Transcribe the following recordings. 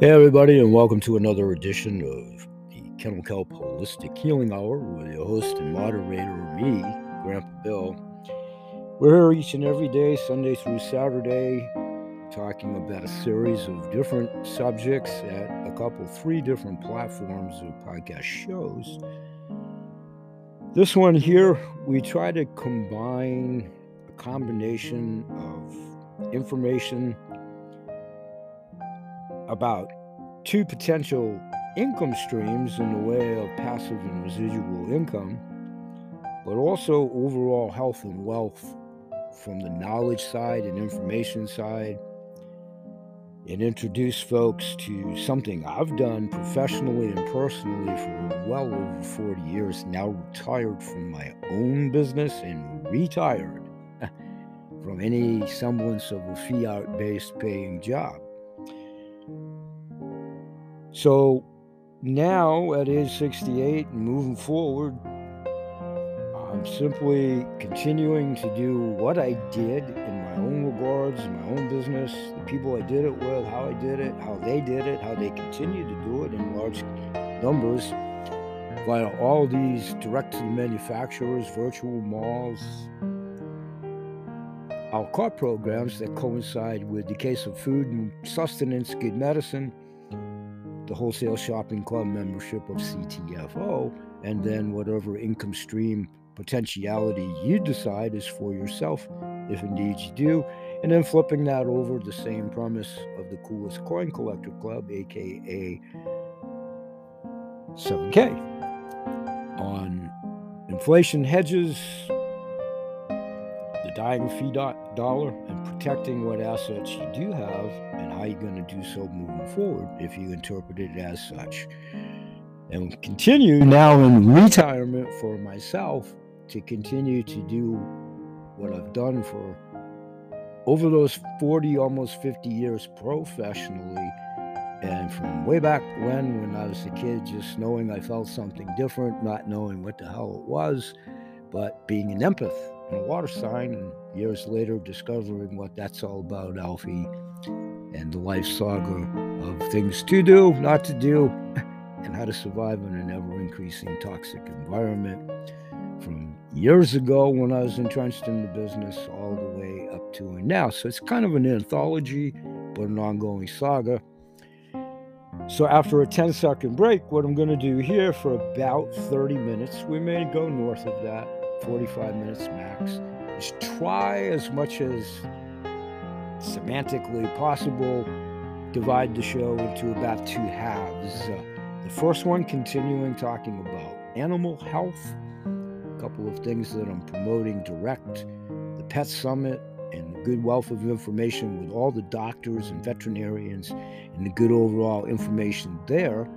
Hey, everybody, and welcome to another edition of the Kennel Kelp Holistic Healing Hour with your host and moderator, me, Grandpa Bill. We're here each and every day, Sunday through Saturday, talking about a series of different subjects at a couple, three different platforms of podcast shows. This one here, we try to combine a combination of information about two potential income streams in the way of passive and residual income, but also overall health and wealth from the knowledge side and information side, and introduce folks to something I've done professionally and personally for well over 40 years, now retired from my own business and retired from any semblance of a fiat based paying job. So now at age 68 and moving forward, I'm simply continuing to do what I did in my own regards, in my own business, the people I did it with, how I did it, how they did it, how they continue to do it in large numbers via all these direct to manufacturers, virtual malls, our car programs that coincide with the case of food and sustenance, good medicine, the wholesale shopping club membership of CTFO, and then whatever income stream potentiality you decide is for yourself, if indeed you do, and then flipping that over the same premise of the coolest coin collector club, aka 7K, on inflation hedges, the dying fiat dollar, and protecting what assets you do have and how you're going to do so moving forward if you interpret it as such. And continue now in retirement for myself to continue to do what I've done for over those 40, almost 50 years professionally. And from way back when, when I was a kid, just knowing I felt something different, not knowing what the hell it was, but being an empath and a water sign, and years later discovering what that's all about, Alfie, and the life saga of things to do, not to do, and how to survive in an ever increasing toxic environment. From years ago when I was entrenched in the business all the way up to now. So it's kind of an anthology, but an ongoing saga. So after a 10 second break, what I'm going to do here for about 30 minutes, we may go north of that 45 minutes max, Just try as much as semantically possible, divide the show into about two halves. Uh, the first one continuing talking about animal health, a couple of things that I'm promoting direct, the Pet Summit, and the good wealth of information with all the doctors and veterinarians, and the good overall information there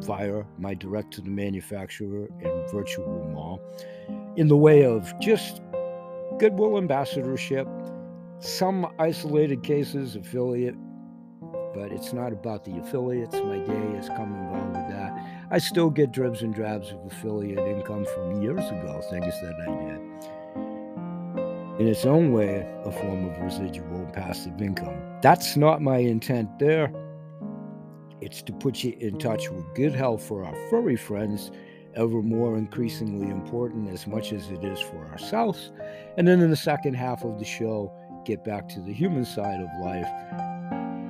via my direct to the manufacturer and virtual mall in the way of just goodwill ambassadorship, some isolated cases, affiliate, but it's not about the affiliates. My day has come and gone with that. I still get dribs and drabs of affiliate income from years ago, things that I did. In its own way, a form of residual passive income. That's not my intent there. It's to put you in touch with good health for our furry friends ever more increasingly important as much as it is for ourselves. And then in the second half of the show, get back to the human side of life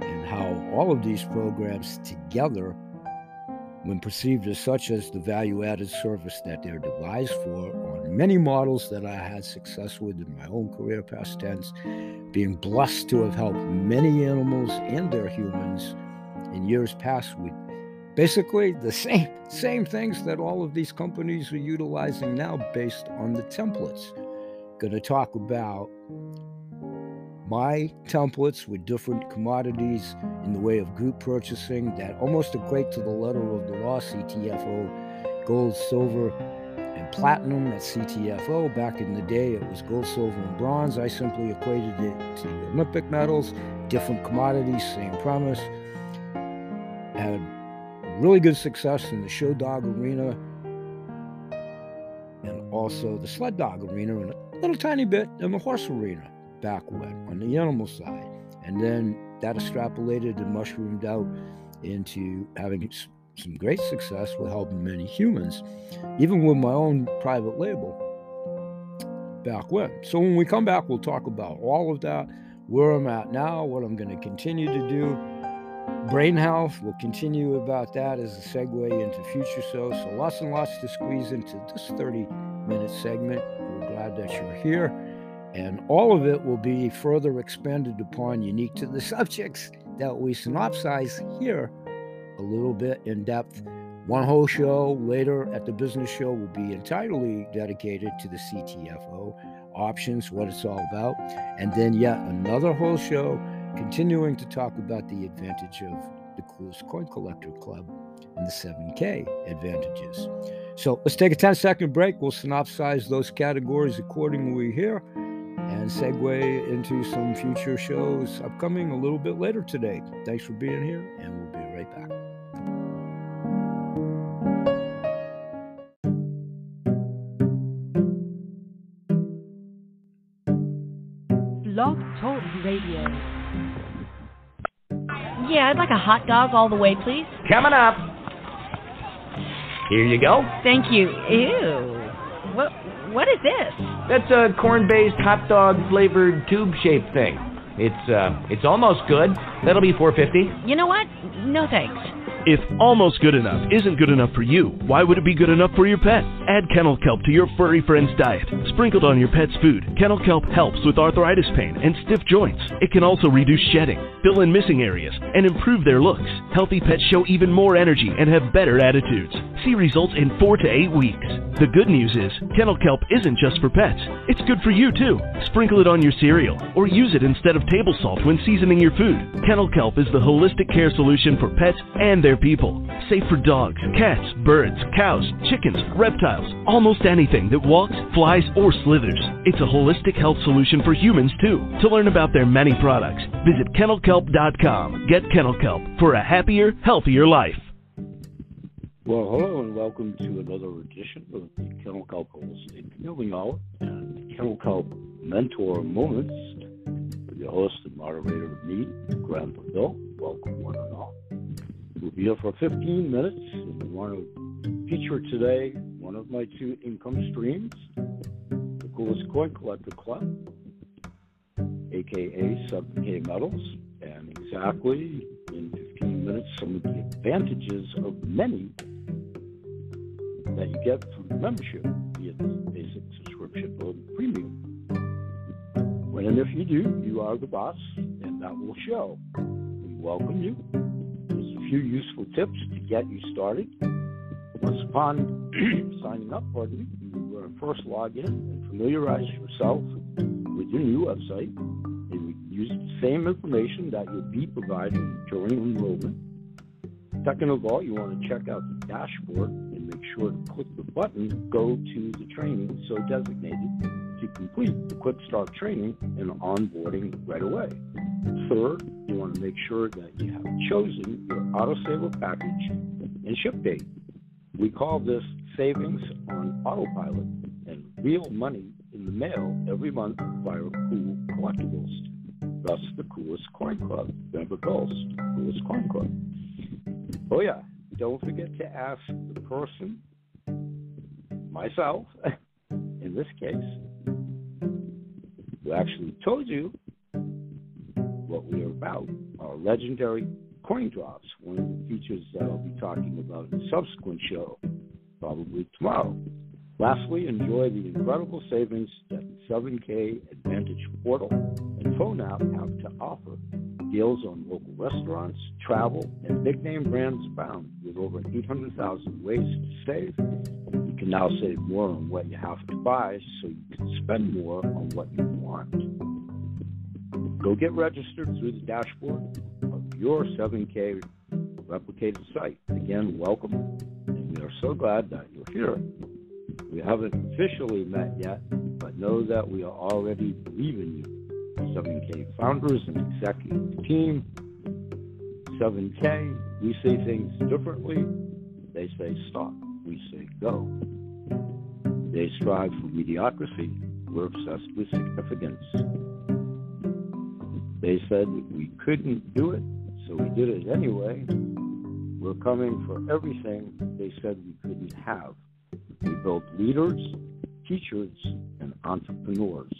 and how all of these programs together, when perceived as such as the value added service that they're devised for, on many models that I had success with in my own career, past tense, being blessed to have helped many animals and their humans in years past with basically the same same things that all of these companies are utilizing now based on the templates. Going to talk about my templates with different commodities in the way of group purchasing that almost equate to the letter of the law CTFO gold silver and platinum at CTFO back in the day it was gold silver and bronze. I simply equated it to Olympic medals different commodities same premise. Had really good success in the show dog arena and also the sled dog arena and a little tiny bit in the horse arena back when on the animal side. And then that extrapolated and mushroomed out into having some great success with helping many humans, even with my own private label back when. So when we come back, we'll talk about all of that, where I'm at now, what I'm going to continue to do. Brain health, we'll continue about that as a segue into future shows. So lots and lots to squeeze into this 30 minute segment. We're glad that you're here. And all of it will be further expanded upon, unique to the subjects that we synopsize here a little bit in depth. One whole show later at the business show will be entirely dedicated to the CTFO options, what it's all about. And then yet another whole show continuing to talk about the advantage of the coolest coin collector club and the 7K advantages. So let's take a 10 second break. We'll synopsize those categories accordingly here and segue into some future shows upcoming a little bit later today. Thanks for being here, and we'll be right back. Blog Talk Radio. Yeah, I'd like a hot dog all the way, please. Coming up. Here you go. Thank you. Ew. What what is this? That's a corn-based hot dog flavored tube-shaped thing. It's uh it's almost good. That'll be 450. You know what? No thanks. If almost good enough isn't good enough for you, why would it be good enough for your pet? Add kennel kelp to your furry friend's diet. Sprinkled on your pet's food, kennel kelp helps with arthritis pain and stiff joints. It can also reduce shedding, fill in missing areas, and improve their looks. Healthy pets show even more energy and have better attitudes. See results in 4 to 8 weeks. The good news is, kennel kelp isn't just for pets. It's good for you too. Sprinkle it on your cereal or use it instead of table salt when seasoning your food. Kennel kelp is the holistic care solution for pets and their people. Safe for dogs, cats, birds, cows, chickens, reptiles, almost anything that walks, flies, or slithers. It's a holistic health solution for humans too. To learn about their many products, visit kennelkelp.com. Get Kennel Kelp for a happier, healthier life. Well, hello and welcome to another edition of the Kennel Kelp Holistic Healing Hour and Kennel Kelp Mentor Moments with your host and moderator, me, Grandpa Bill. Welcome, one and all. We'll be here for 15 minutes, we want to feature today one of my two income streams, the Coolest Coin Collector Club, aka 7K Metals, and exactly in 15 minutes, some of the advantages of many that you get the membership, be it basic subscription or premium. When and if you do, you are the boss, and that will show. We welcome you. Few useful tips to get you started. Once upon signing up, pardon me, you uh, first log in and familiarize yourself with your new website. And use the same information that you'll be providing during enrollment. Second of all, you want to check out the dashboard and make sure to click the button Go to the training so designated to complete the Quick Start training and onboarding right away. Third, you want to make sure that you have chosen your autosaver package and ship date. We call this savings on autopilot and real money in the mail every month via Cool Collectibles. Thus, the coolest coin club, Denver Ghost, coolest coin club. Oh, yeah. Don't forget to ask the person, myself, in this case, who actually told you what we are about. Our legendary coin drops, one of the features that I'll be talking about in a subsequent show, probably tomorrow. Lastly, enjoy the incredible savings that the 7K Advantage portal and phone app have to offer. Deals on local restaurants, travel, and big name brands abound with over 800,000 ways to save. You can now save more on what you have to buy so you can spend more on what you want. Go get registered through the dashboard of your 7K replicated site. Again, welcome, and we are so glad that you're here. We haven't officially met yet, but know that we are already believing you. 7K founders and executive team. 7K, we say things differently. They say stop. We say go. They strive for mediocrity. We're obsessed with significance. They said we couldn't do it, so we did it anyway. We're coming for everything they said we couldn't have. We build leaders, teachers, and entrepreneurs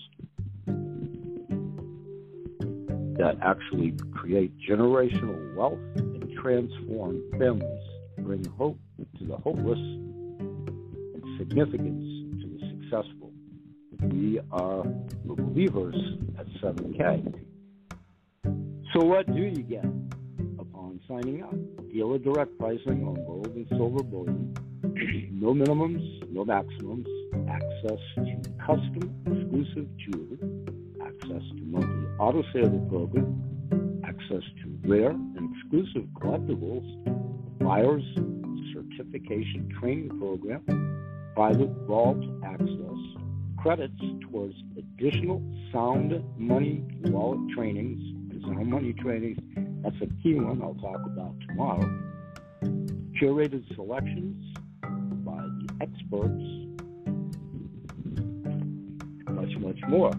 that actually create generational wealth and transform families, bring hope to the hopeless, and significance to the successful. We are the believers at 7K. So, what do you get upon signing up? Dealer direct pricing on gold and silver bullion, no minimums, no maximums, access to custom exclusive jewelry, access to monthly auto saver program, access to rare and exclusive collectibles, buyers certification training program, private vault access, credits towards additional sound money wallet trainings and sound money trainings. That's a key one I'll talk about tomorrow. Curated selections by the experts, much, much more.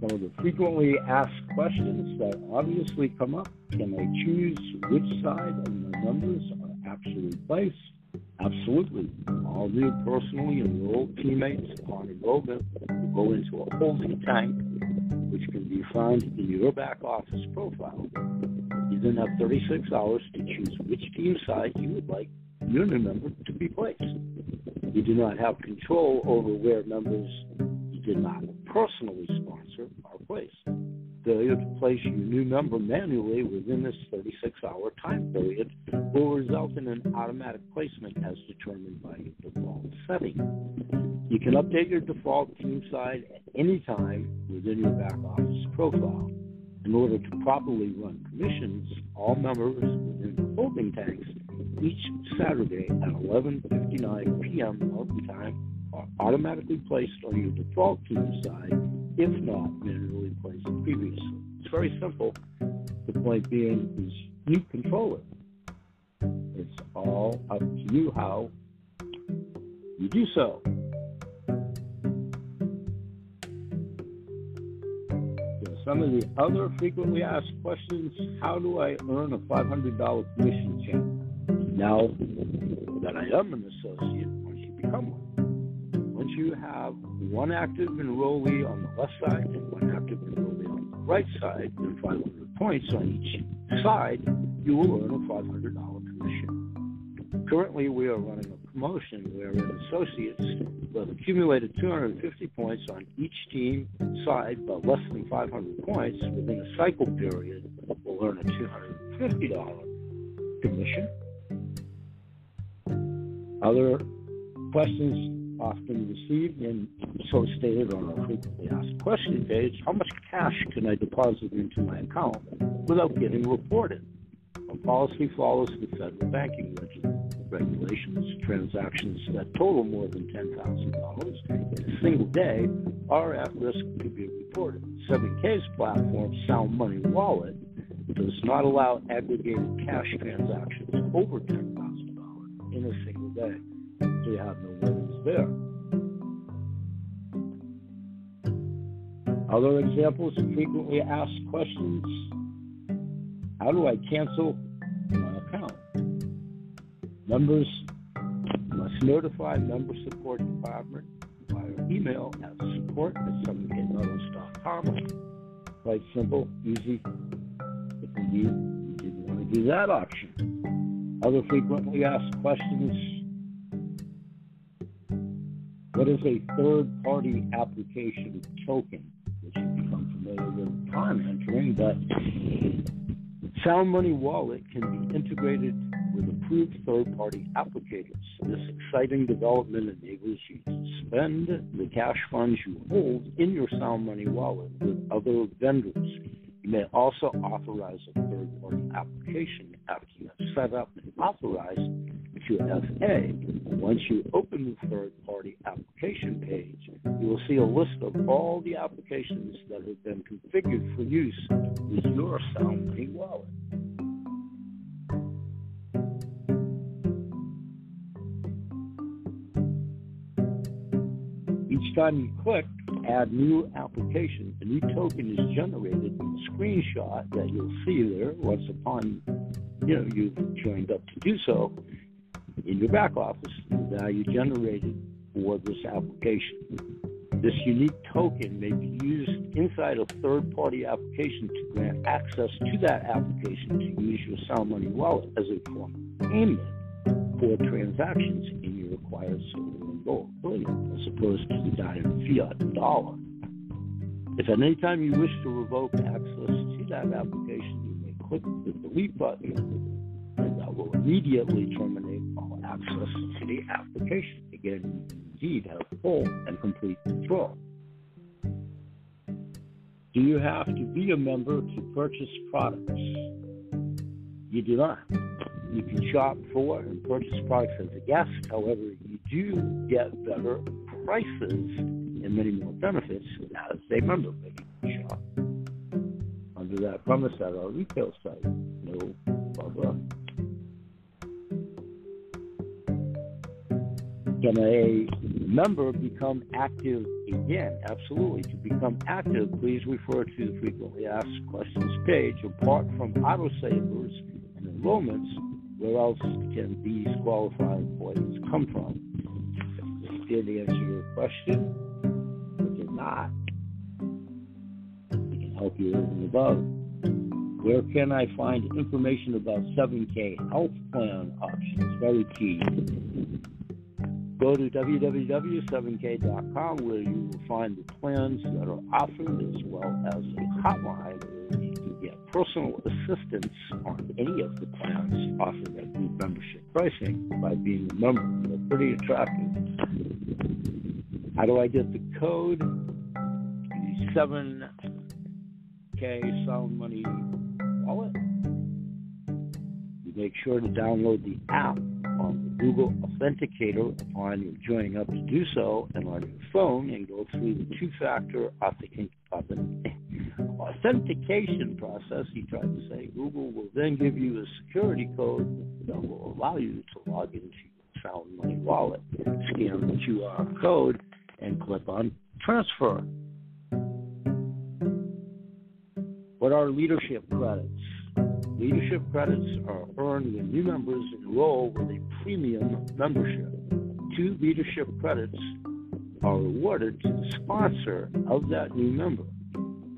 Some of the frequently asked questions that obviously come up can I choose which side of the numbers are actually placed? Absolutely. All new personally enrolled teammates upon enrollment will go into a holding tank, which can be found in your back office profile. You then have 36 hours to choose which team side you would like your new member to be placed. You do not have control over where members you did not personally sponsor are placed. Failure to place your new number manually within this 36 hour time period will result in an automatic placement as determined by your default setting. You can update your default team side at any time within your back office profile. In order to properly run commissions, all members within the holding tanks each Saturday at 11:59 p.m. Mountain Time are automatically placed on your default team side, if not manually placed previously. It's very simple. The point being is you control it. It's all up to you how you do so. Some of the other frequently asked questions how do I earn a $500 commission check? Now that I am an associate, once you become one, you have one active enrollee on the left side and one active enrollee on the right side, and 500 points on each side, you will earn a $500 commission. Currently, we are running a promotion wherein associates have accumulated 250 points on each team side but less than 500 points within a cycle period will earn a $250 commission. Other questions often received and so stated on our frequently asked question page how much cash can I deposit into my account without getting reported? Our policy follows the federal banking regulations. Transactions that total more than $10,000 in a single day are at risk to be reported. 7K's platform, Sound Money Wallet, does not allow aggregated cash transactions over $10,000 in a single day. You have no there. Other examples frequently asked questions how do I cancel my account? Members must notify member support department via email at support at 7kmetals.com. Quite simple, easy. If need, you didn't want to do that option. Other frequently asked questions what is a third party application token? Which you become familiar with upon entering, but Sound Money Wallet can be integrated with approved third-party applicators. This exciting development enables you to spend the cash funds you hold in your Sound Money Wallet with other vendors. You may also authorize a third-party application after you have set up and authorized 2FA. Once you open the third-party application page, you will see a list of all the applications that have been configured for use with your Sound Money wallet. Each time you click add new application, a new token is generated in the screenshot that you'll see there once upon you know you've joined up to do so in your back office, the uh, value generated for this application. This unique token may be used inside a third party application to grant access to that application to use your Sound Money wallet as a form of payment for transactions in your acquired silver and gold bullion, as opposed to the dime fiat dollar. If at any time you wish to revoke access to that application, you may click the delete button, and that will immediately terminate access to the application. Again, indeed have full and complete control. Do you have to be a member to purchase products? You do not. You can shop for and purchase products as a guest. However, you do get better prices and many more benefits as a member. You shop under that premise at our retail site. No blah Can a member become active again? Absolutely. To become active, please refer to the frequently asked questions page. Apart from autosavers and enrollments, where else can these qualified employees come from? Did answer your question, but did not. We can help you over and above. Where can I find information about 7K health plan options? Very key. Go to www.7k.com where you will find the plans that are offered as well as a hotline where you can get personal assistance on any of the plans offered at group membership pricing by being a member. They're pretty attractive. How do I get the code? The 7K Sound Money wallet. You make sure to download the app on the Google Authenticator upon joining up to do so, and on your phone, and go through the two-factor authentication process. He tried to say Google will then give you a security code that will allow you to log into your Sound Money wallet, scan the QR code, and click on Transfer. What are leadership credits? Leadership credits are earned when new members enroll with a premium membership. Two leadership credits are awarded to the sponsor of that new member.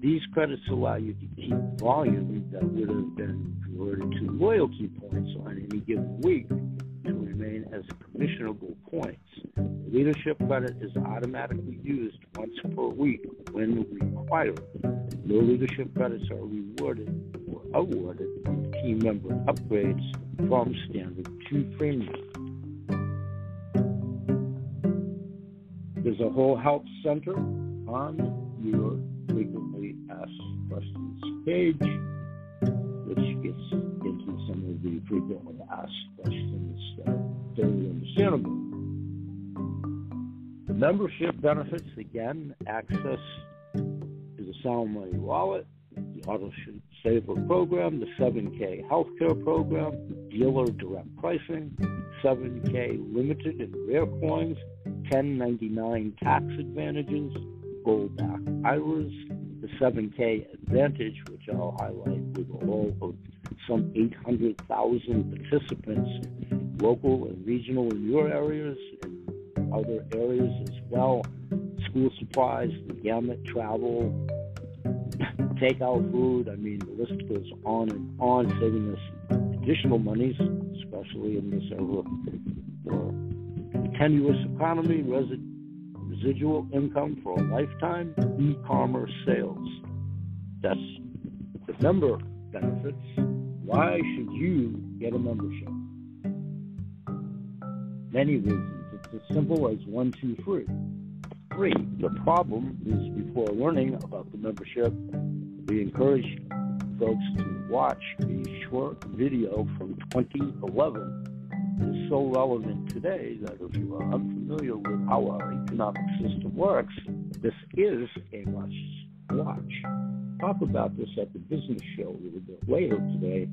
These credits allow you to keep volume that would have been converted to loyalty points on any given week to remain as commissionable points. The Leadership credit is automatically used once per week when required. No leadership credits are rewarded awarded team member upgrades from standard to premium. There's a whole help center on your frequently asked questions page, which gets into some of the frequently asked questions that are very understandable. The membership benefits again access to the Sound Money wallet, the Auto Saver program, the 7K healthcare program, dealer direct pricing, 7K limited and rare coins, 1099 tax advantages, gold back IRAs, the 7K Advantage, which I'll highlight with all of some 800,000 participants, local and regional in your areas and other areas as well. School supplies, the gamut, travel, takeout food. I mean, the list goes on and on, saving us additional monies, especially in this for tenuous economy, resi- residual income for a lifetime, e-commerce sales. That's the member benefits. Why should you get a membership? Many reasons. It's as simple as one, two, three. Three. The problem is before learning about the membership, we encourage folks to watch a short video from 2011 It's so relevant today that if you are unfamiliar with how our economic system works, this is a must watch. Talk about this at the business show a little bit later today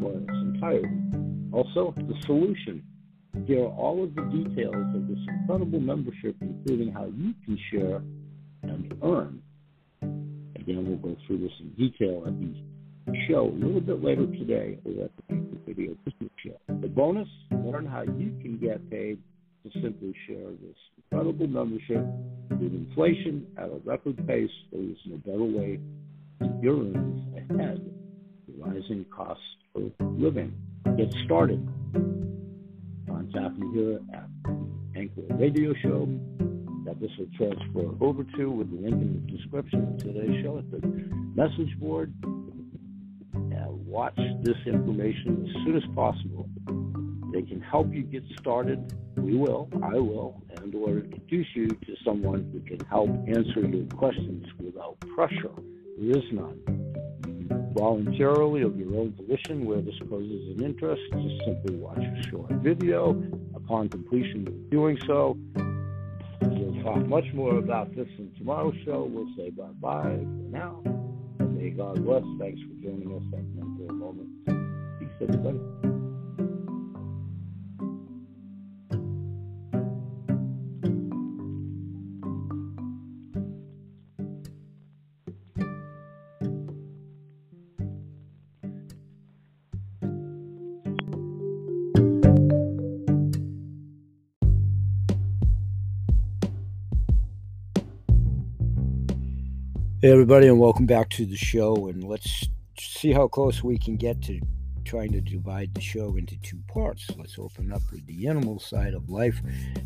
for its entirety. Also, the solution. Here are all of the details of this incredible membership, including how you can share and earn. Again, we'll go through this in detail at the show a little bit later today over at the Video Business Show. The bonus, learn how you can get paid to simply share this incredible membership with inflation at a record pace. There is no better way to your earnings ahead the rising costs of living. Get started. Contact me here at Anchor Radio Show that this will transfer over to with the link in the description of today's show at the message board. And watch this information as soon as possible. They can help you get started. We will, I will, and or introduce you to someone who can help answer your questions without pressure. There is none. Voluntarily of your own volition, where this poses an interest, just simply watch a short video. Upon completion of doing so, talk much more about this in tomorrow's show. We'll say bye bye for now. And may God bless. Thanks for joining us at Mentor Moments. Peace, everybody. Hey, everybody, and welcome back to the show. And let's see how close we can get to trying to divide the show into two parts. Let's open up with the animal side of life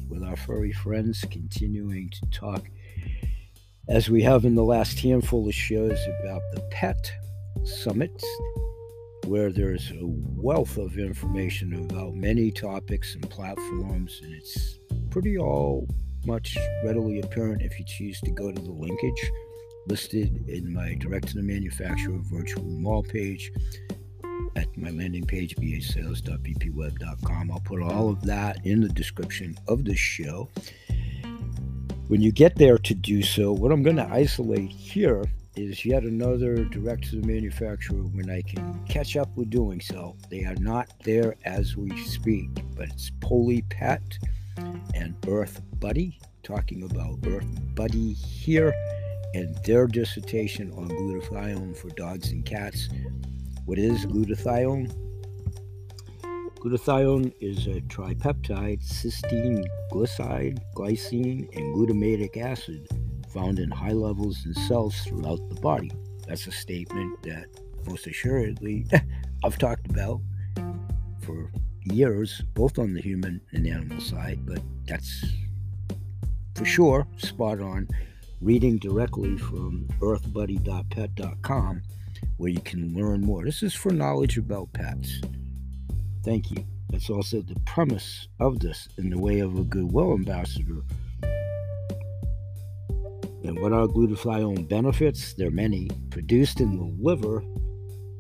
with our furry friends, continuing to talk, as we have in the last handful of shows, about the pet summits, where there's a wealth of information about many topics and platforms, and it's pretty all much readily apparent if you choose to go to the linkage listed in my direct to the manufacturer virtual mall page at my landing page, basales.bpweb.com. I'll put all of that in the description of the show. When you get there to do so, what I'm going to isolate here is yet another direct to the manufacturer when I can catch up with doing so. They are not there as we speak, but it's PolyPet and Earth Buddy, talking about Earth Buddy here and their dissertation on glutathione for dogs and cats. What is glutathione? Glutathione is a tripeptide, cysteine, glycide, glycine, and glutamatic acid found in high levels in cells throughout the body. That's a statement that most assuredly I've talked about for years, both on the human and animal side, but that's for sure spot on reading directly from earthbuddy.pet.com where you can learn more. This is for knowledge about pets. Thank you. That's also the premise of this in the way of a goodwill ambassador. And what are glutathione benefits? There are many. Produced in the liver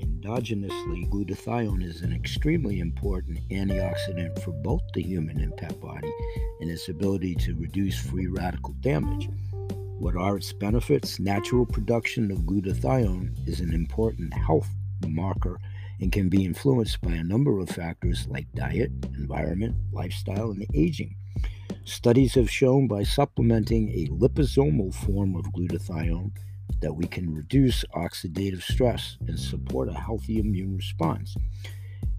endogenously, glutathione is an extremely important antioxidant for both the human and pet body and its ability to reduce free radical damage. What are its benefits? Natural production of glutathione is an important health marker and can be influenced by a number of factors like diet, environment, lifestyle, and aging. Studies have shown by supplementing a liposomal form of glutathione that we can reduce oxidative stress and support a healthy immune response.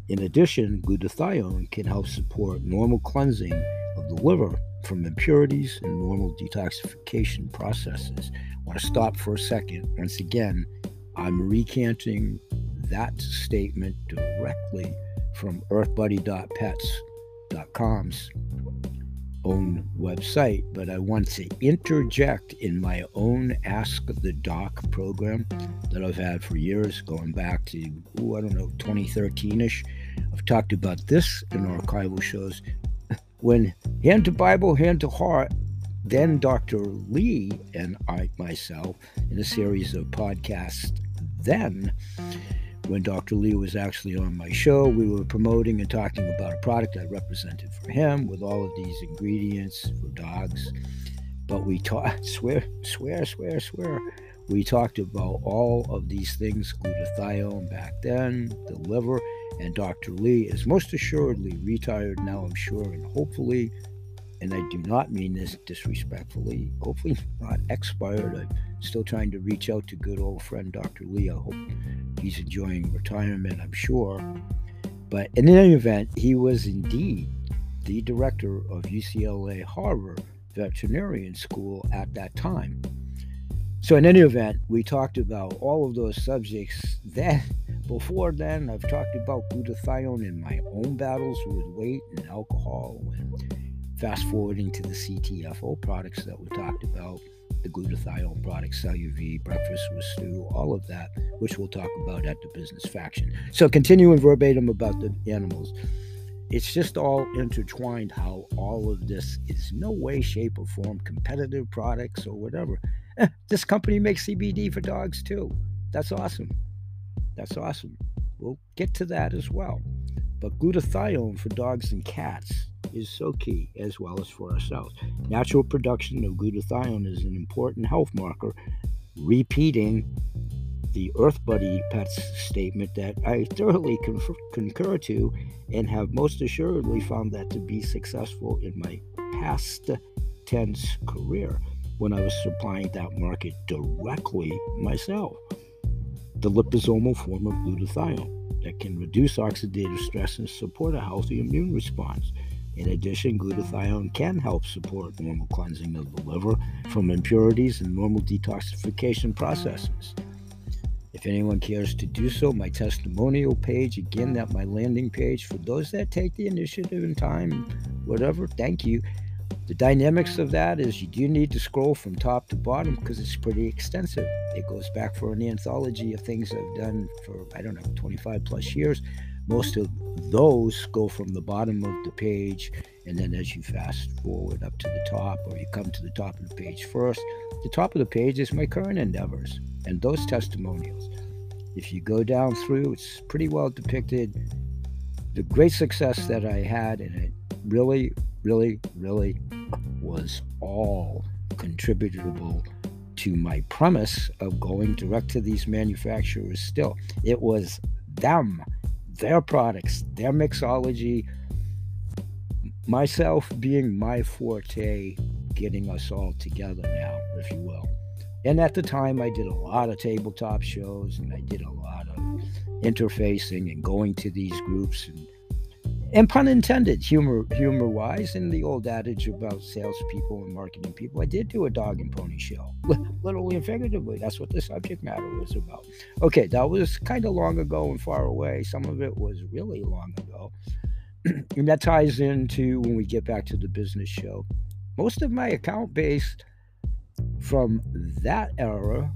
In addition, glutathione can help support normal cleansing of the liver from impurities and normal detoxification processes. I want to stop for a second. Once again, I'm recanting that statement directly from earthbuddy.pets.com's own website, but I want to interject in my own Ask the Doc program that I've had for years, going back to, ooh, I don't know, 2013 ish. I've talked about this in archival shows when hand to Bible, hand to heart, then Dr. Lee and I myself in a series of podcasts. Then, when Dr. Lee was actually on my show, we were promoting and talking about a product I represented for him with all of these ingredients for dogs. But we taught, swear, swear, swear, swear. We talked about all of these things, glutathione back then, the liver, and Dr. Lee is most assuredly retired now, I'm sure, and hopefully and I do not mean this disrespectfully, hopefully not expired. I'm still trying to reach out to good old friend Dr. Lee. I hope he's enjoying retirement, I'm sure. But in any event, he was indeed the director of UCLA Harbor Veterinarian School at that time. So, in any event, we talked about all of those subjects. Then, before then, I've talked about glutathione in my own battles with weight and alcohol, and fast forwarding to the CTFO products that we talked about, the glutathione products, CelluV, breakfast with stew, all of that, which we'll talk about at the business faction. So, continuing verbatim about the animals it's just all intertwined how all of this is no way shape or form competitive products or whatever. Eh, this company makes cbd for dogs too. That's awesome that's awesome. We'll get to that as well. But glutathione for dogs and cats is so key as well as for ourselves. Natural production of glutathione is an important health marker repeating the Earth Buddy Pets statement that I thoroughly concur to and have most assuredly found that to be successful in my past tense career when I was supplying that market directly myself. The liposomal form of glutathione that can reduce oxidative stress and support a healthy immune response. In addition, glutathione can help support normal cleansing of the liver from impurities and normal detoxification processes. If anyone cares to do so, my testimonial page, again, that my landing page, for those that take the initiative and time, whatever, thank you. The dynamics of that is you do need to scroll from top to bottom because it's pretty extensive. It goes back for an anthology of things I've done for, I don't know, 25 plus years. Most of those go from the bottom of the page, and then as you fast forward up to the top, or you come to the top of the page first, the top of the page is my current endeavors and those testimonials. If you go down through, it's pretty well depicted the great success that I had, and it really, really, really was all contributable to my premise of going direct to these manufacturers still. It was them, their products, their mixology, myself being my forte, getting us all together now, if you will. And at the time, I did a lot of tabletop shows and I did a lot of interfacing and going to these groups and and pun intended, humor humor wise, and the old adage about salespeople and marketing people. I did do a dog and pony show, literally and figuratively. That's what the subject matter was about. Okay, that was kind of long ago and far away. Some of it was really long ago, and that ties into when we get back to the business show. Most of my account base from that era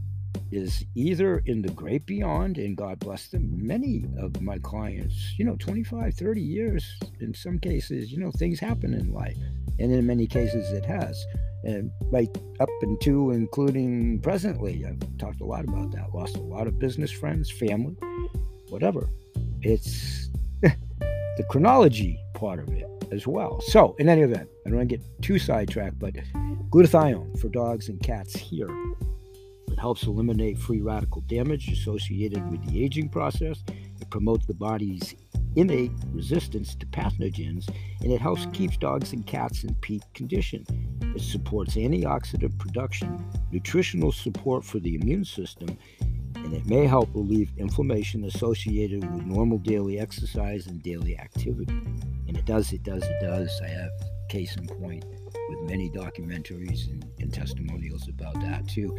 is either in the great beyond, and God bless them. Many of my clients, you know, 25, 30 years, in some cases, you know, things happen in life. And in many cases, it has. And right up into, including presently, I've talked a lot about that. Lost a lot of business friends, family, whatever. It's the chronology part of it as well. So, in any event, I don't want to get too sidetracked, but glutathione for dogs and cats here. It helps eliminate free radical damage associated with the aging process. It promotes the body's innate resistance to pathogens, and it helps keep dogs and cats in peak condition. It supports antioxidant production, nutritional support for the immune system, and it may help relieve inflammation associated with normal daily exercise and daily activity. And it does, it does, it does. I have case in point with many documentaries and, and testimonials about that too.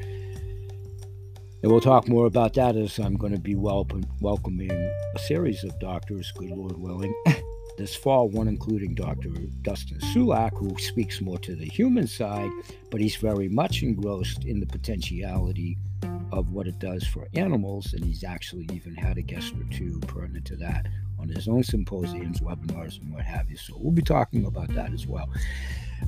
And we'll talk more about that as I'm going to be welcoming a series of doctors, good Lord willing, this fall, one including Dr. Dustin Sulak, who speaks more to the human side, but he's very much engrossed in the potentiality of what it does for animals, and he's actually even had a guest or two pertinent to that on his own symposiums, webinars, and what have you. So we'll be talking about that as well.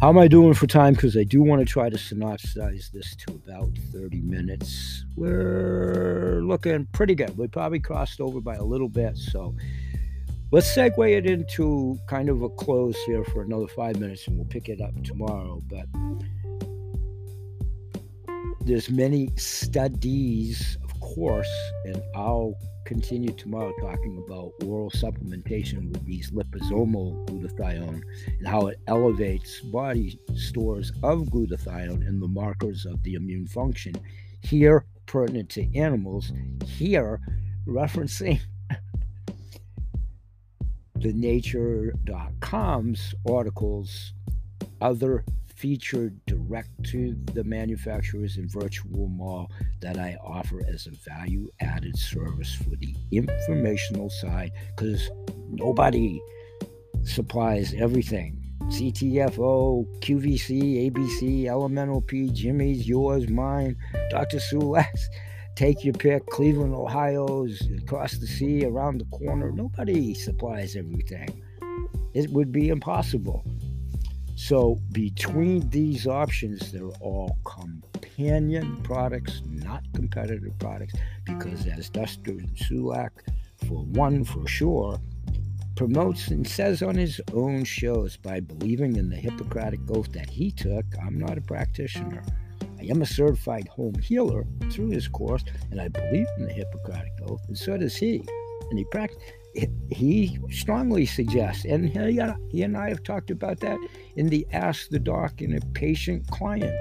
How am I doing for time? Because I do want to try to synopsize this to about 30 minutes. We're looking pretty good. We probably crossed over by a little bit. So let's segue it into kind of a close here for another five minutes and we'll pick it up tomorrow. But there's many studies, course, and I'll continue tomorrow talking about oral supplementation with these liposomal glutathione and how it elevates body stores of glutathione and the markers of the immune function. Here, pertinent to animals, here, referencing the nature.com's articles, other featured direct to the manufacturers in virtual mall that I offer as a value added service for the informational side because nobody supplies everything. CTFO, QVC, ABC, Elemental P, Jimmy's, yours, mine, Dr. Sulak's. Take your pick, Cleveland, Ohio's, across the sea, around the corner. Nobody supplies everything. It would be impossible. So, between these options, they're all companion products, not competitive products, because as Dr. Sulak, for one for sure, promotes and says on his own shows by believing in the Hippocratic oath that he took, I'm not a practitioner. I am a certified home healer through his course, and I believe in the Hippocratic oath, and so does he. And he practice he strongly suggests, and he, uh, he and I have talked about that in the Ask the Doc in a patient client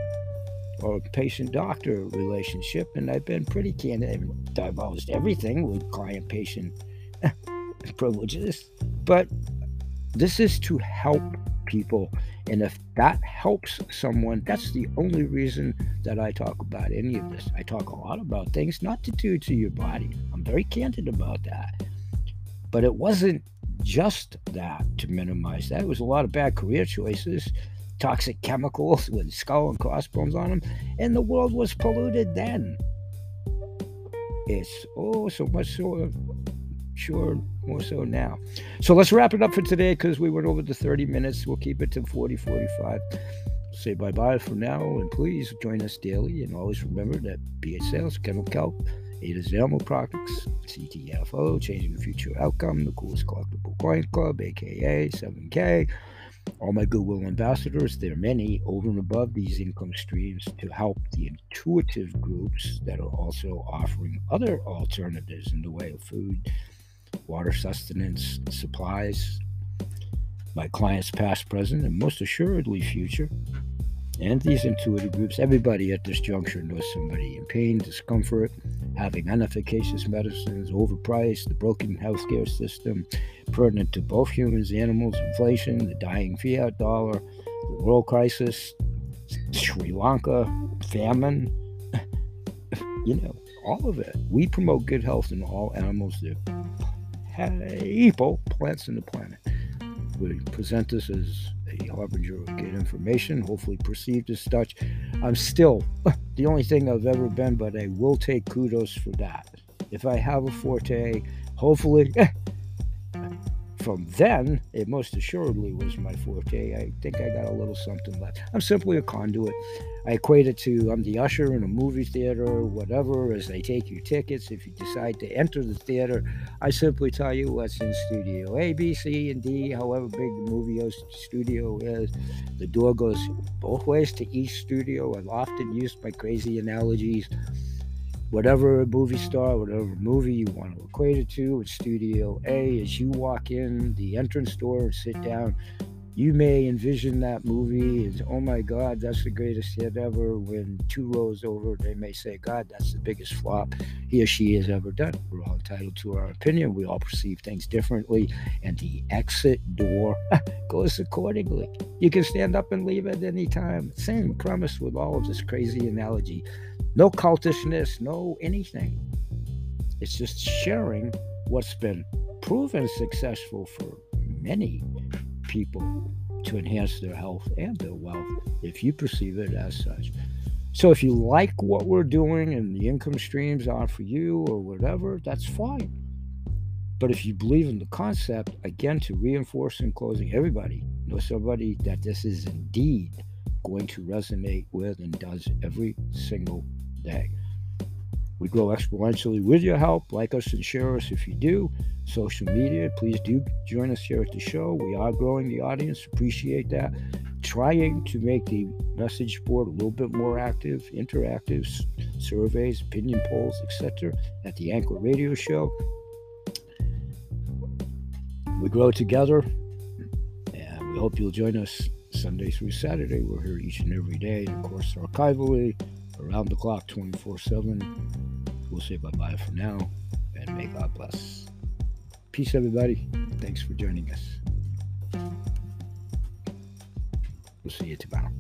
or patient doctor relationship, and I've been pretty candid. I've divulged everything with client patient privileges, but this is to help people. And if that helps someone, that's the only reason that I talk about any of this. I talk a lot about things not to do to your body. I'm very candid about that. But it wasn't just that to minimize that. It was a lot of bad career choices, toxic chemicals with skull and crossbones on them, and the world was polluted then. It's oh so much so sure more so now. So let's wrap it up for today because we went over the 30 minutes. We'll keep it to 40, 45. Say bye bye for now, and please join us daily. And always remember that BH Sales, Kennel Kelp, Ada's Animal Products, CTFO, Changing the Future Outcome, the Coolest Collectible Coin Club, aka 7K. All my Goodwill ambassadors, there are many over and above these income streams to help the intuitive groups that are also offering other alternatives in the way of food, water sustenance, supplies. My clients, past, present, and most assuredly future, and these intuitive groups, everybody at this juncture knows somebody in pain, discomfort, having inefficacious medicines, overpriced, the broken healthcare system, pertinent to both humans, animals, inflation, the dying fiat dollar, the world crisis, Sri Lanka, famine, you know, all of it. We promote good health in all animals, the people, plants, and the planet. We present this as a harbinger of good information, hopefully perceived as such. I'm still the only thing I've ever been, but I will take kudos for that. If I have a forte, hopefully from then, it most assuredly was my forte. I think I got a little something left. I'm simply a conduit. I equate it to I'm the usher in a movie theater whatever as they take your tickets. If you decide to enter the theater, I simply tell you what's in studio A, B, C, and D, however big the movie studio is. The door goes both ways to each studio. I've often used my crazy analogies whatever movie star, whatever movie you want to equate it to, it's Studio A. As you walk in the entrance door and sit down, you may envision that movie as, oh my God, that's the greatest hit ever. When two rows over, they may say, God, that's the biggest flop he or she has ever done. We're all entitled to our opinion. We all perceive things differently, and the exit door goes accordingly. You can stand up and leave at any time. Same premise with all of this crazy analogy. No cultishness, no anything. It's just sharing what's been proven successful for many people to enhance their health and their wealth if you perceive it as such. So if you like what we're doing and the income streams are for you or whatever, that's fine. But if you believe in the concept, again, to reinforce in closing, everybody know somebody that this is indeed going to resonate with and does every single We grow exponentially with your help. Like us and share us if you do. Social media, please do join us here at the show. We are growing the audience. Appreciate that. Trying to make the message board a little bit more active, interactive surveys, opinion polls, etc. at the Anchor Radio Show. We grow together, and we hope you'll join us Sunday through Saturday. We're here each and every day, and of course, archivally, around the clock, 24 7. We'll say bye bye for now, and may God bless. Peace, everybody. Thanks for joining us. We'll see you tomorrow.